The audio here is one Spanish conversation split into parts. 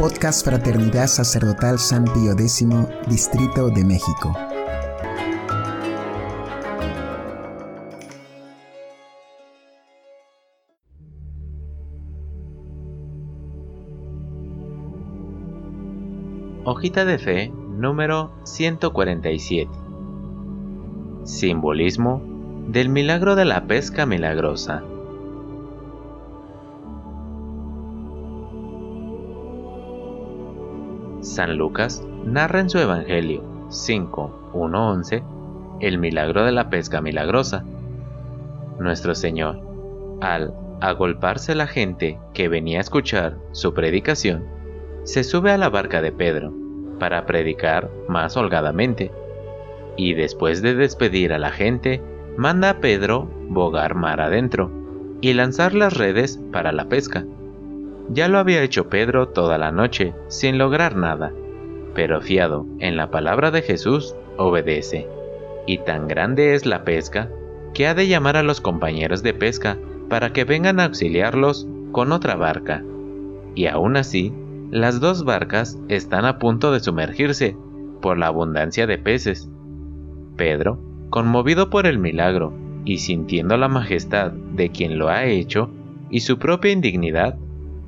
Podcast Fraternidad Sacerdotal San Pío X, Distrito de México. Hojita de Fe número 147. Simbolismo del milagro de la pesca milagrosa. San Lucas narra en su Evangelio 5.1.11 el milagro de la pesca milagrosa. Nuestro Señor, al agolparse la gente que venía a escuchar su predicación, se sube a la barca de Pedro para predicar más holgadamente, y después de despedir a la gente, manda a Pedro bogar mar adentro y lanzar las redes para la pesca. Ya lo había hecho Pedro toda la noche sin lograr nada, pero fiado en la palabra de Jesús, obedece. Y tan grande es la pesca que ha de llamar a los compañeros de pesca para que vengan a auxiliarlos con otra barca. Y aún así, las dos barcas están a punto de sumergirse por la abundancia de peces. Pedro, conmovido por el milagro y sintiendo la majestad de quien lo ha hecho y su propia indignidad,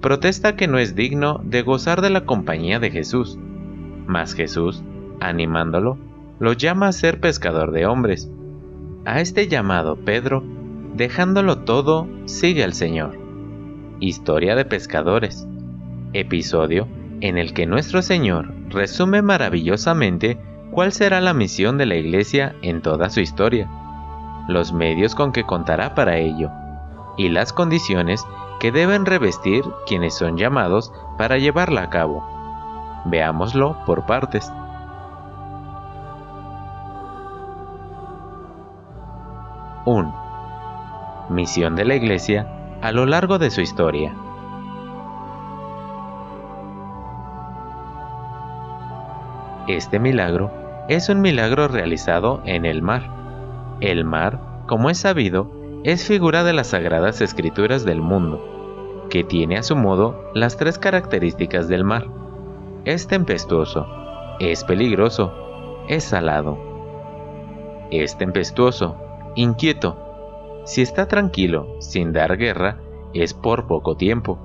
protesta que no es digno de gozar de la compañía de Jesús. Mas Jesús, animándolo, lo llama a ser pescador de hombres. A este llamado Pedro, dejándolo todo, sigue al Señor. Historia de pescadores. Episodio en el que nuestro Señor resume maravillosamente cuál será la misión de la Iglesia en toda su historia, los medios con que contará para ello, y las condiciones que deben revestir quienes son llamados para llevarla a cabo. Veámoslo por partes. 1. Misión de la Iglesia a lo largo de su historia. Este milagro es un milagro realizado en el mar. El mar, como es sabido, es figura de las sagradas escrituras del mundo, que tiene a su modo las tres características del mar. Es tempestuoso, es peligroso, es salado. Es tempestuoso, inquieto. Si está tranquilo, sin dar guerra, es por poco tiempo,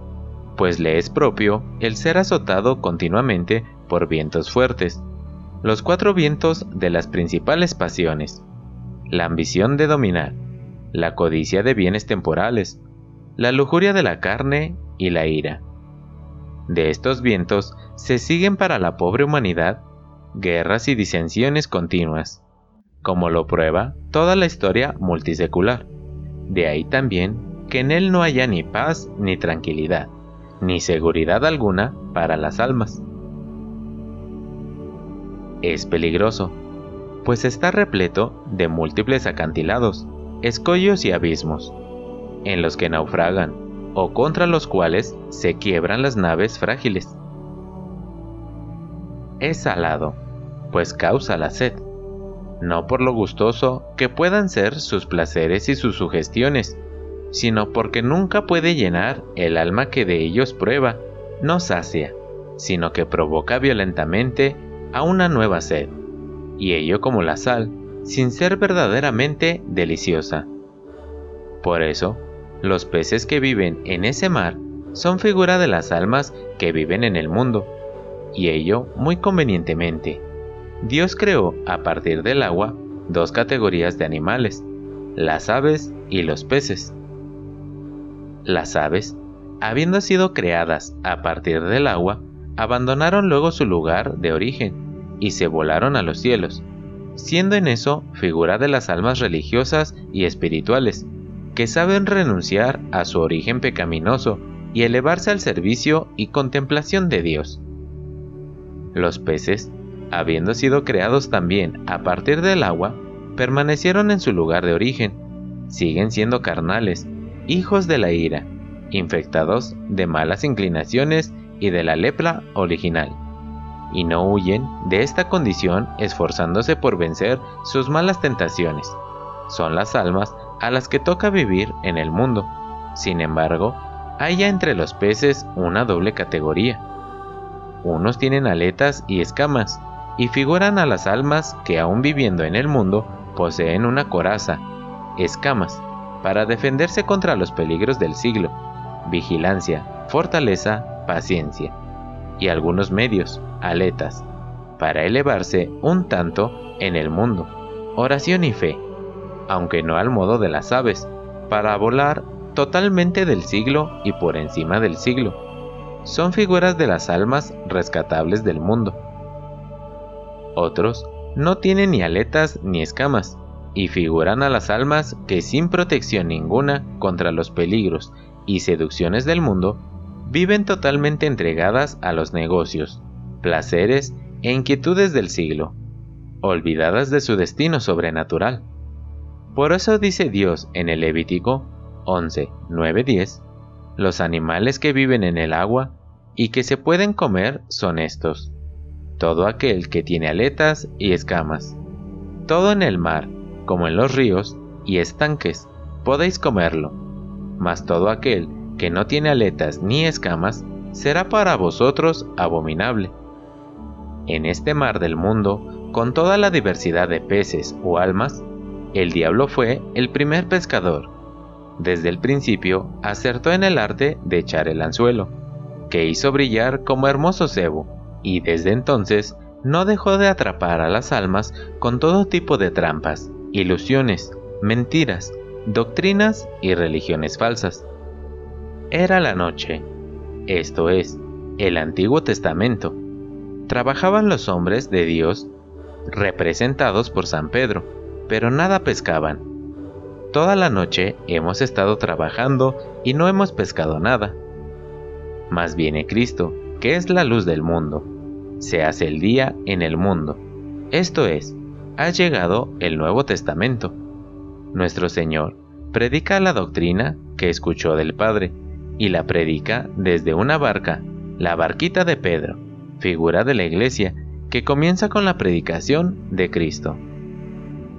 pues le es propio el ser azotado continuamente por vientos fuertes, los cuatro vientos de las principales pasiones, la ambición de dominar, la codicia de bienes temporales, la lujuria de la carne y la ira. De estos vientos se siguen para la pobre humanidad guerras y disensiones continuas, como lo prueba toda la historia multisecular. De ahí también que en él no haya ni paz ni tranquilidad, ni seguridad alguna para las almas. Es peligroso, pues está repleto de múltiples acantilados, escollos y abismos, en los que naufragan o contra los cuales se quiebran las naves frágiles. Es salado, pues causa la sed, no por lo gustoso que puedan ser sus placeres y sus sugestiones, sino porque nunca puede llenar el alma que de ellos prueba, no sacia, sino que provoca violentamente a una nueva sed, y ello como la sal, sin ser verdaderamente deliciosa. Por eso, los peces que viven en ese mar son figura de las almas que viven en el mundo, y ello muy convenientemente. Dios creó a partir del agua dos categorías de animales, las aves y los peces. Las aves, habiendo sido creadas a partir del agua, abandonaron luego su lugar de origen y se volaron a los cielos, siendo en eso figura de las almas religiosas y espirituales, que saben renunciar a su origen pecaminoso y elevarse al servicio y contemplación de Dios. Los peces, habiendo sido creados también a partir del agua, permanecieron en su lugar de origen, siguen siendo carnales, hijos de la ira, infectados de malas inclinaciones y de la lepra original y no huyen de esta condición esforzándose por vencer sus malas tentaciones. Son las almas a las que toca vivir en el mundo. Sin embargo, hay ya entre los peces una doble categoría. unos tienen aletas y escamas, y figuran a las almas que aún viviendo en el mundo poseen una coraza, escamas, para defenderse contra los peligros del siglo, vigilancia, fortaleza, paciencia, y algunos medios, aletas, para elevarse un tanto en el mundo, oración y fe, aunque no al modo de las aves, para volar totalmente del siglo y por encima del siglo. Son figuras de las almas rescatables del mundo. Otros no tienen ni aletas ni escamas, y figuran a las almas que sin protección ninguna contra los peligros y seducciones del mundo, viven totalmente entregadas a los negocios, placeres e inquietudes del siglo, olvidadas de su destino sobrenatural. Por eso dice Dios en el Levítico 11, 9, 10, los animales que viven en el agua y que se pueden comer son estos, todo aquel que tiene aletas y escamas. Todo en el mar, como en los ríos y estanques, podéis comerlo, mas todo aquel que no tiene aletas ni escamas será para vosotros abominable. En este mar del mundo, con toda la diversidad de peces o almas, el diablo fue el primer pescador desde el principio acertó en el arte de echar el anzuelo, que hizo brillar como hermoso cebo, y desde entonces no dejó de atrapar a las almas con todo tipo de trampas, ilusiones, mentiras, doctrinas y religiones falsas. Era la noche, esto es, el Antiguo Testamento. Trabajaban los hombres de Dios, representados por San Pedro, pero nada pescaban Toda la noche hemos estado trabajando y no hemos pescado nada. Mas viene Cristo, que es la luz del mundo. Se hace el día en el mundo. Esto es, ha llegado el Nuevo Testamento. Nuestro Señor predica la doctrina que escuchó del Padre y la predica desde una barca, la barquita de Pedro, figura de la iglesia que comienza con la predicación de Cristo.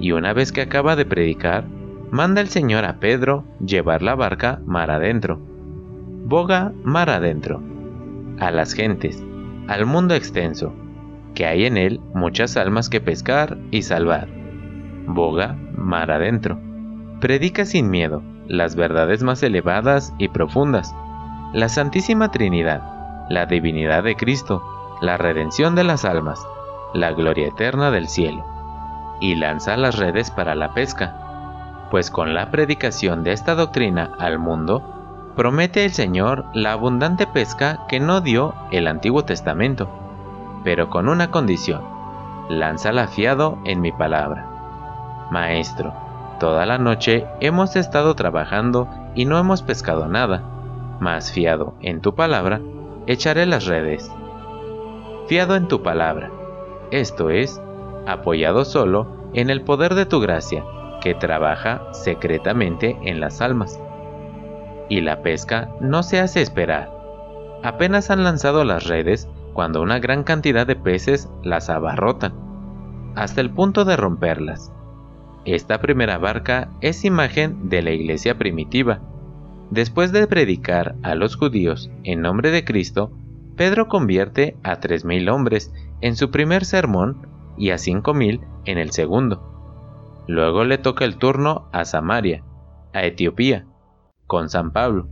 Y una vez que acaba de predicar, manda el Señor a Pedro llevar la barca mar adentro. Boga mar adentro. A las gentes, al mundo extenso, que hay en él muchas almas que pescar y salvar. Boga mar adentro. Predica sin miedo las verdades más elevadas y profundas, la Santísima Trinidad, la divinidad de Cristo, la redención de las almas, la gloria eterna del cielo, y lanza las redes para la pesca pues con la predicación de esta doctrina al mundo, promete el Señor la abundante pesca que no dio el Antiguo Testamento, pero con una condición, lánzala fiado en mi palabra. Maestro, toda la noche hemos estado trabajando y no hemos pescado nada, mas fiado en tu palabra, echaré las redes. Fiado en tu palabra, esto es, apoyado solo en el poder de tu gracia, que trabaja secretamente en las almas. Y la pesca no se hace esperar. Apenas han lanzado las redes cuando una gran cantidad de peces las abarrotan, hasta el punto de romperlas. Esta primera barca es imagen de la iglesia primitiva. Después de predicar a los judíos en nombre de Cristo, Pedro convierte a 3.000 hombres en su primer sermón y a 5.000 en el segundo. Luego le toca el turno a Samaria, a Etiopía, con San Pablo,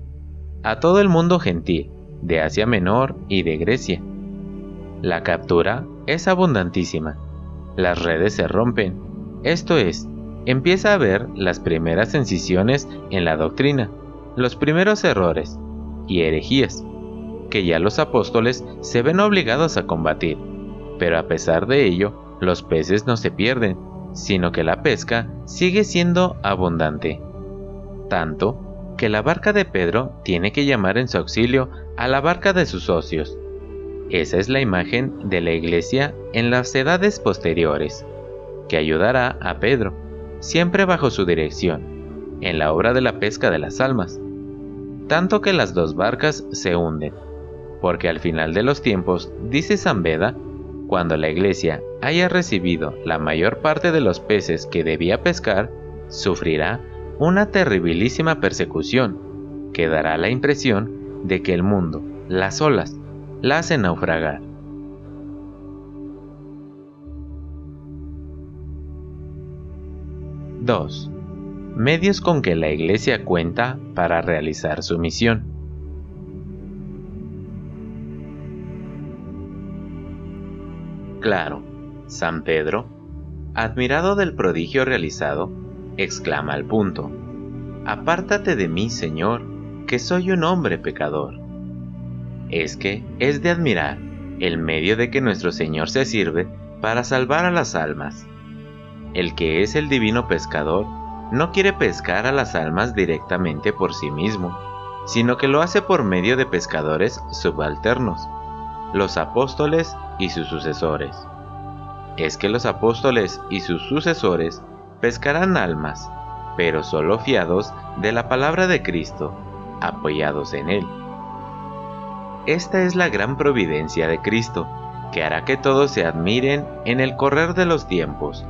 a todo el mundo gentil, de Asia Menor y de Grecia. La captura es abundantísima. Las redes se rompen. Esto es, empieza a ver las primeras incisiones en la doctrina, los primeros errores y herejías, que ya los apóstoles se ven obligados a combatir. Pero a pesar de ello, los peces no se pierden, sino que la pesca sigue siendo abundante. Tanto que la barca de Pedro tiene que llamar en su auxilio a la barca de sus socios. Esa es la imagen de la iglesia en las edades posteriores, que ayudará a Pedro, siempre bajo su dirección, en la obra de la pesca de las almas. Tanto que las dos barcas se hunden, porque al final de los tiempos, dice Zambeda, cuando la iglesia haya recibido la mayor parte de los peces que debía pescar, sufrirá una terribilísima persecución, que dará la impresión de que el mundo, las olas, la hacen naufragar. ¡2! Medios con que la Iglesia cuenta para realizar su misión. Claro, San Pedro, admirado del prodigio realizado, exclama al punto, Apártate de mí, Señor, que soy un hombre pecador. Es que es de admirar el medio de que nuestro Señor se sirve para salvar a las almas. El que es el divino pescador no quiere pescar a las almas directamente por sí mismo, sino que lo hace por medio de pescadores subalternos, los apóstoles y sus sucesores. Es que los apóstoles y sus sucesores pescarán almas pero solo fiados de la palabra de Cristo, apoyados en Él. Esta es la gran providencia de Cristo, que hará que todos se admiren en el correr de los tiempos,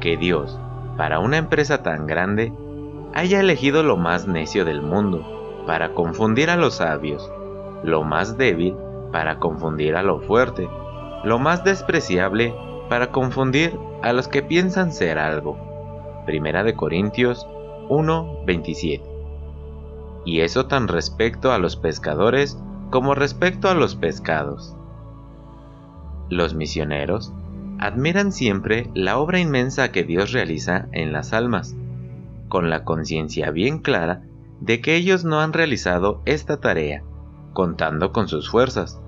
que Dios, para una empresa tan grande, haya elegido lo más necio del mundo, para confundir a los sabios, lo más débil, para confundir a lo fuerte, lo más despreciable, para confundir a los que piensan ser algo Primera de Corintios 1:27. Y eso tan respecto a los pescadores como respecto a los pescados. Los misioneros admiran siempre la obra inmensa que Dios realiza en las almas, con la conciencia bien clara de que ellos no han realizado esta tarea, contando con sus fuerzas.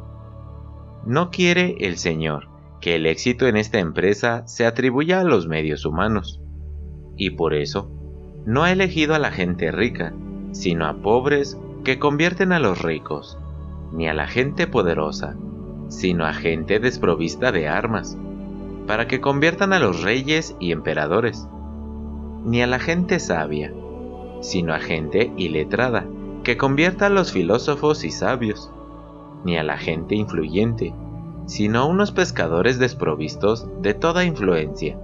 No quiere el Señor que el éxito en esta empresa se atribuya a los medios humanos. Y por eso no ha elegido a la gente rica, sino a pobres que convierten a los ricos, ni a la gente poderosa, sino a gente desprovista de armas, para que conviertan a los reyes y emperadores, ni a la gente sabia, sino a gente iletrada, que convierta a los filósofos y sabios, ni a la gente influyente, sino a unos pescadores desprovistos de toda influencia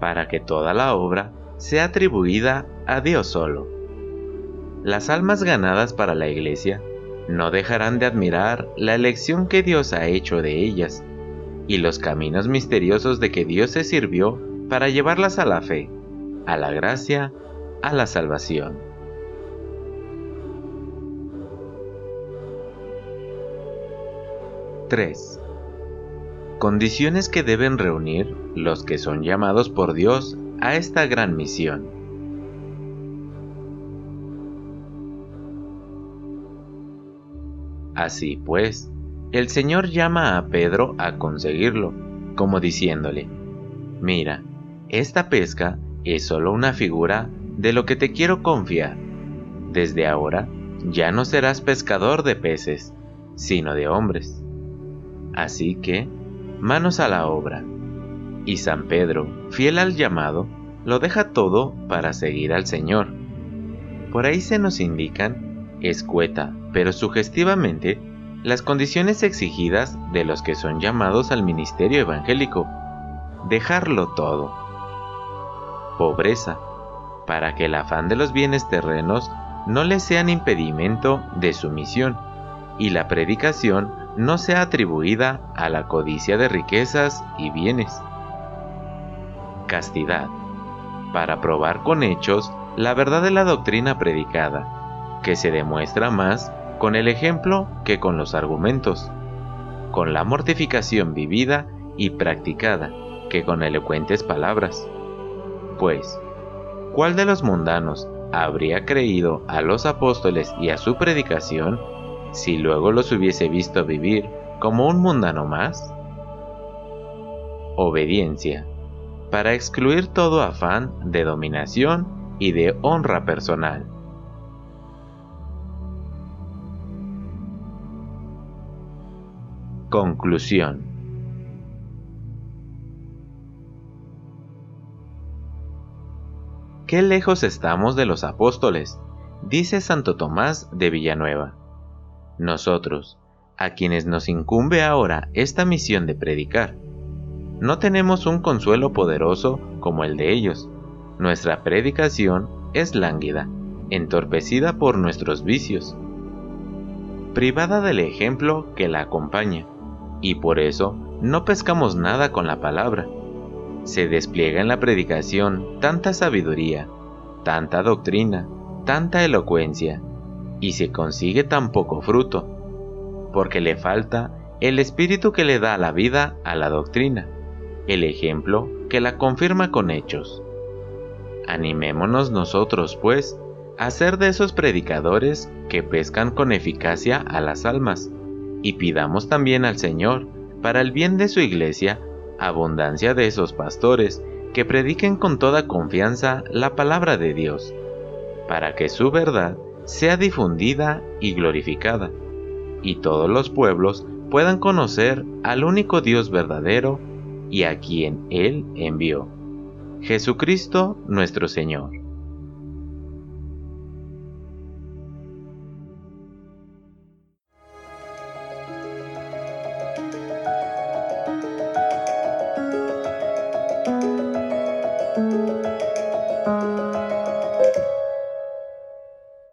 para que toda la obra sea atribuida a Dios solo. Las almas ganadas para la iglesia no dejarán de admirar la elección que Dios ha hecho de ellas y los caminos misteriosos de que Dios se sirvió para llevarlas a la fe, a la gracia, a la salvación. ¡3! Condiciones que deben reunir los que son llamados por Dios a esta gran misión. Así pues, el Señor llama a Pedro a conseguirlo, como diciéndole, mira, esta pesca es solo una figura de lo que te quiero confiar. Desde ahora ya no serás pescador de peces, sino de hombres. Así que manos a la obra. Y San Pedro, fiel al llamado, lo deja todo para seguir al Señor. Por ahí se nos indican, escueta, pero sugestivamente, las condiciones exigidas de los que son llamados al ministerio evangélico. Dejarlo todo. Pobreza, para que el afán de los bienes terrenos no le sean impedimento de su misión, y la predicación no sea atribuida a la codicia de riquezas y bienes. Castidad, para probar con hechos la verdad de la doctrina predicada, que se demuestra más con el ejemplo que con los argumentos, con la mortificación vivida y practicada que con elocuentes palabras. Pues, ¿cuál de los mundanos habría creído a los apóstoles y a su predicación si luego los hubiese visto vivir como un mundano más? Obediencia, para excluir todo afán de dominación y de honra personal. Conclusión Qué lejos estamos de los apóstoles, dice Santo Tomás de Villanueva. Nosotros, a quienes nos incumbe ahora esta misión de predicar, no tenemos un consuelo poderoso como el de ellos. Nuestra predicación es lánguida, entorpecida por nuestros vicios, privada del ejemplo que la acompaña, y por eso no pescamos nada con la palabra, se despliega en la predicación tanta sabiduría, tanta doctrina, tanta elocuencia, y se consigue tan poco fruto, porque le falta el espíritu que le da la vida a la doctrina, el ejemplo que la confirma con hechos. Animémonos nosotros, pues, a ser de esos predicadores que pescan con eficacia a las almas, y pidamos también al Señor, para el bien de su iglesia, abundancia de esos pastores que prediquen con toda confianza la palabra de Dios, para que su verdad sea difundida y glorificada, y todos los pueblos puedan conocer al único Dios verdadero y a quien Él envió, Jesucristo nuestro Señor.